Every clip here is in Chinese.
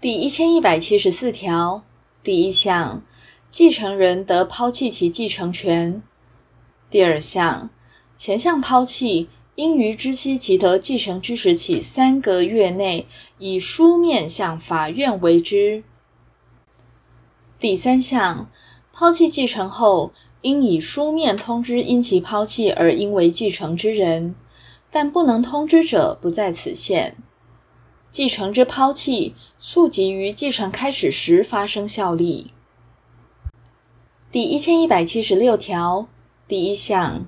第一千一百七十四条第一项，继承人得抛弃其继承权。第二项，前项抛弃应于知悉其得继承之时起三个月内，以书面向法院为之。第三项，抛弃继承后，应以书面通知因其抛弃而应为继承之人，但不能通知者不在此限。继承之抛弃，溯及于继承开始时发生效力。第一千一百七十六条。第一项，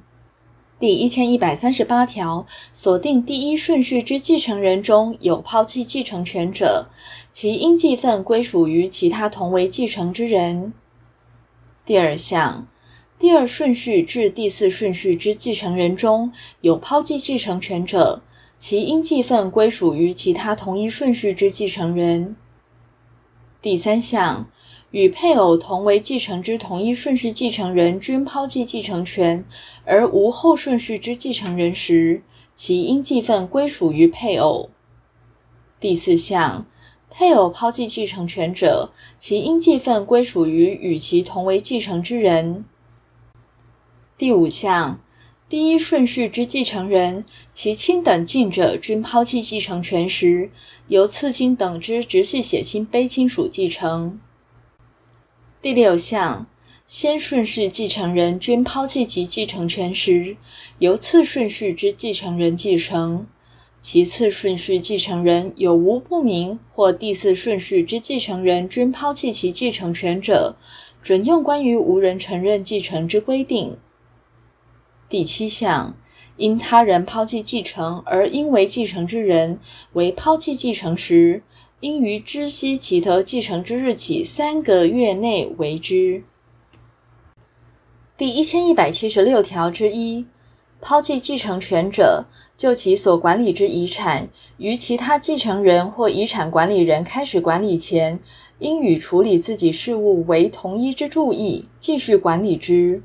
第一千一百三十八条锁定第一顺序之继承人中有抛弃继承权者，其应继分归属于其他同为继承之人。第二项，第二顺序至第四顺序之继承人中有抛弃继承权者，其应继分归属于其他同一顺序之继承人。第三项。与配偶同为继承之同一顺序继承人均抛弃继承权，而无后顺序之继承人时，其应继分归属于配偶。第四项，配偶抛弃继承权者，其应继分归属于与其同为继承之人。第五项，第一顺序之继承人，其亲等近者均抛弃继承权时，由次亲等之直系血亲卑亲属继承。第六项，先顺序继承人均抛弃其继承权时，由次顺序之继承人继承；其次顺序继承人有无不明，或第四顺序之继承人均抛弃其继承权者，准用关于无人承认继承之规定。第七项，因他人抛弃继承而应为继承之人，为抛弃继承时，应于知悉其得继承之日起三个月内为之。第一千一百七十六条之一，抛弃继承权者，就其所管理之遗产，于其他继承人或遗产管理人开始管理前，应与处理自己事务为同一之注意，继续管理之。